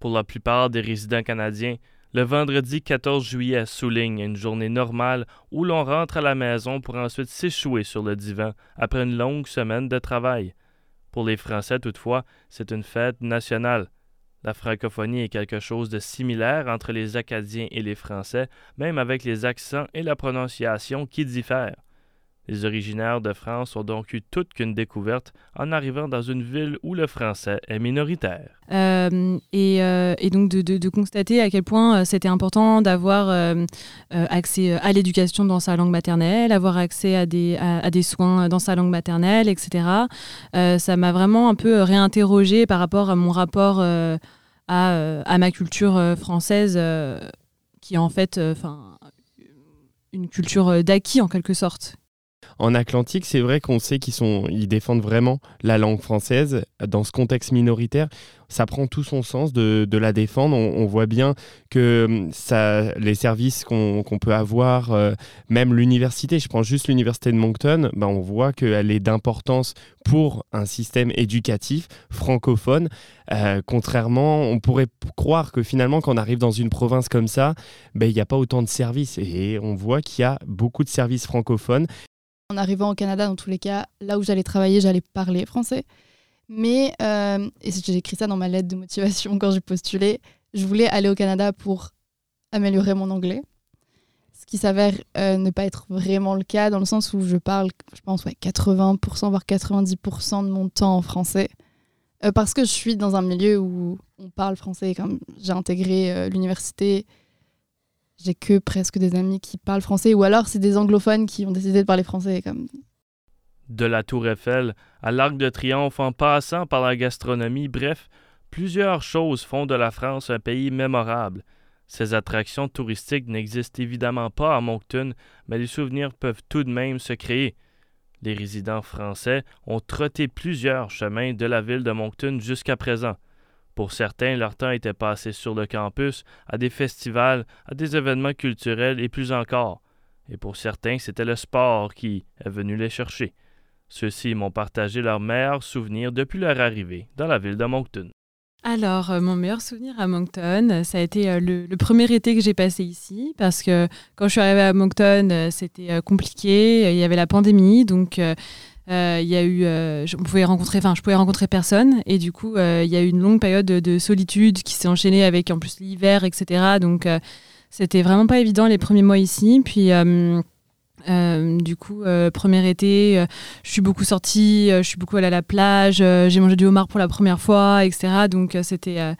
Pour la plupart des résidents canadiens, le vendredi 14 juillet souligne une journée normale où l'on rentre à la maison pour ensuite s'échouer sur le divan après une longue semaine de travail. Pour les Français, toutefois, c'est une fête nationale. La francophonie est quelque chose de similaire entre les Acadiens et les Français, même avec les accents et la prononciation qui diffèrent. Les originaires de France ont donc eu toute qu'une découverte en arrivant dans une ville où le français est minoritaire. Euh, euh, et, donc de, constater à quel point euh, c'était important d'avoir accès à l'éducation dans sa langue maternelle, avoir accès à des, soins dans sa langue maternelle, etc. ça m'a vraiment un peu réinterrogé par rapport à mon rapport à, à, ma culture française, qui est en fait une culture d'acquis en quelque sorte en Atlantique, c'est vrai qu'on sait qu'ils défendent vraiment la langue française dans ce contexte minoritaire. Ça prend tout son sens de, la défendre. On, voit bien que hum, les services qu'on peut avoir, euh, même l'université, je prends juste l'université de Moncton, ben on voit qu'elle est d'importance pour un système éducatif francophone. Euh, contrairement, on pourrait croire que finalement, quand on arrive dans une province comme ça, ben, il n'y a pas autant de services. Et on voit qu'il y a beaucoup de services francophones. En arrivant au Canada, dans tous les cas, là où j'allais travailler, j'allais parler français. Mais, euh, et j'ai écrit ça dans ma lettre de motivation quand j'ai postulé, je voulais aller au Canada pour améliorer mon anglais. Ce qui s'avère euh, ne pas être vraiment le cas, dans le sens où je parle, je pense, ouais, 80%, voire 90% de mon temps en français. Euh, parce que je suis dans un milieu où on parle français. Comme j'ai intégré l'université, que presque des amis qui parlent français, ou alors c'est des anglophones qui ont décidé de parler français. Comme... De la Tour Eiffel à l'Arc de Triomphe en passant par la gastronomie, bref, plusieurs choses font de la France un pays mémorable. Ces attractions touristiques n'existent évidemment pas à Moncton, mais les souvenirs peuvent tout de même se créer. Les résidents français ont trotté plusieurs chemins de la ville de Moncton jusqu'à présent. Pour certains, leur temps était passé sur le campus, à des festivals, à des événements culturels et plus encore. Et pour certains, c'était le sport qui est venu les chercher. Ceux-ci m'ont partagé leurs meilleurs souvenirs depuis leur arrivée dans la ville de Moncton. Alors, euh, mon meilleur souvenir à Moncton, ça a été euh, le, premier été que j'ai passé ici, parce que quand je suis arrivée à Moncton, euh, c'était compliqué, il y avait la pandémie, donc euh, il y a eu, euh, je, pouvais rencontrer, enfin, je pouvais rencontrer personne, et du coup, euh, il y a eu une longue période de, solitude qui s'est enchaînée avec en plus l'hiver, etc. Donc, c'était vraiment pas évident les premiers mois ici. Puis, du coup, premier été, je suis beaucoup sortie, je suis beaucoup allée à la plage, j'ai mangé du homard pour la première fois, etc. Donc, c'était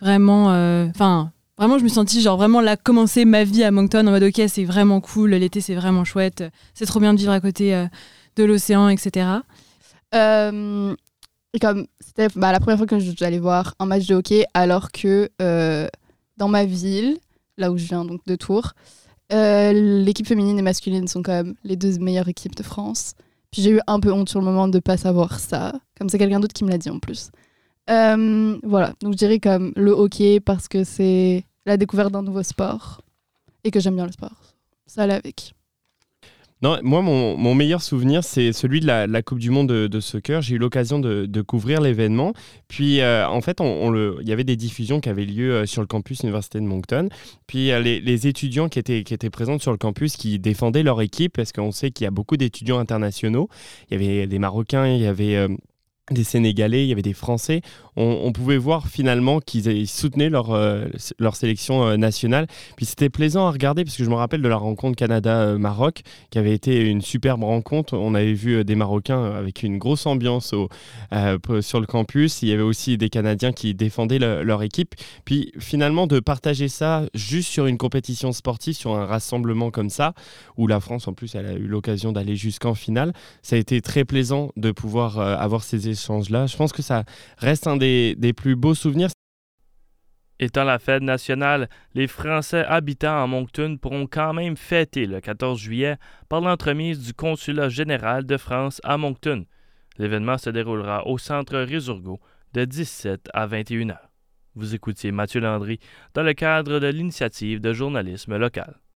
vraiment, enfin. Vraiment, je me suis sentie genre vraiment là commencer ma vie à Moncton en mode ok, c'est vraiment cool, l'été c'est vraiment chouette, c'est trop bien de vivre à côté de l'océan, etc. Euh, et comme c'était bah, la première fois que j'allais voir un match de hockey, alors que euh, dans ma ville, là où je viens, donc de Tours, euh, l'équipe féminine et masculine sont quand même les deux meilleures équipes de France. Puis j'ai eu un peu honte sur le moment de ne pas savoir ça, comme c'est quelqu'un d'autre qui me l'a dit en plus. voilà, donc je dirais comme le hockey parce que c'est la découverte d'un nouveau sport et que j'aime bien le sport. Ça allait avec. Non, moi, mon, meilleur souvenir, c'est celui de la, Coupe du Monde de, soccer. J'ai eu l'occasion de, couvrir l'événement. Puis, euh, en fait, il y avait des diffusions qui avaient lieu euh, sur le campus Université de Moncton. Puis, euh, les, étudiants qui étaient, qui étaient présents sur le campus, qui défendaient leur équipe, parce qu'on sait qu'il y a beaucoup d'étudiants internationaux. Il y avait des Marocains, il y avait des Sénégalais, il y avait des Français. On, pouvait voir finalement qu'ils soutenaient leur, euh, leur sélection euh, nationale. Puis c'était plaisant à regarder parce que je me rappelle de la rencontre Canada-Maroc qui avait été une superbe rencontre. On avait vu euh, des Marocains avec une grosse ambiance sur le campus. Il y avait aussi des Canadiens qui défendaient leur équipe. Puis finalement de partager ça juste sur une compétition sportive, sur un rassemblement comme ça, où la France en plus elle a eu l'occasion d'aller jusqu'en finale, ça a été très plaisant de pouvoir avoir ces échanges Je pense que ça reste un des, plus beaux souvenirs. Étant la fête nationale, les Français habitant en Moncton pourront quand même fêter le 14 juillet par l'entremise du Consulat général de France à Moncton. L'événement se déroulera au centre Résurgo de 17 à 21 heures. Vous écoutiez Mathieu Landry dans le cadre de l'initiative de journalisme local.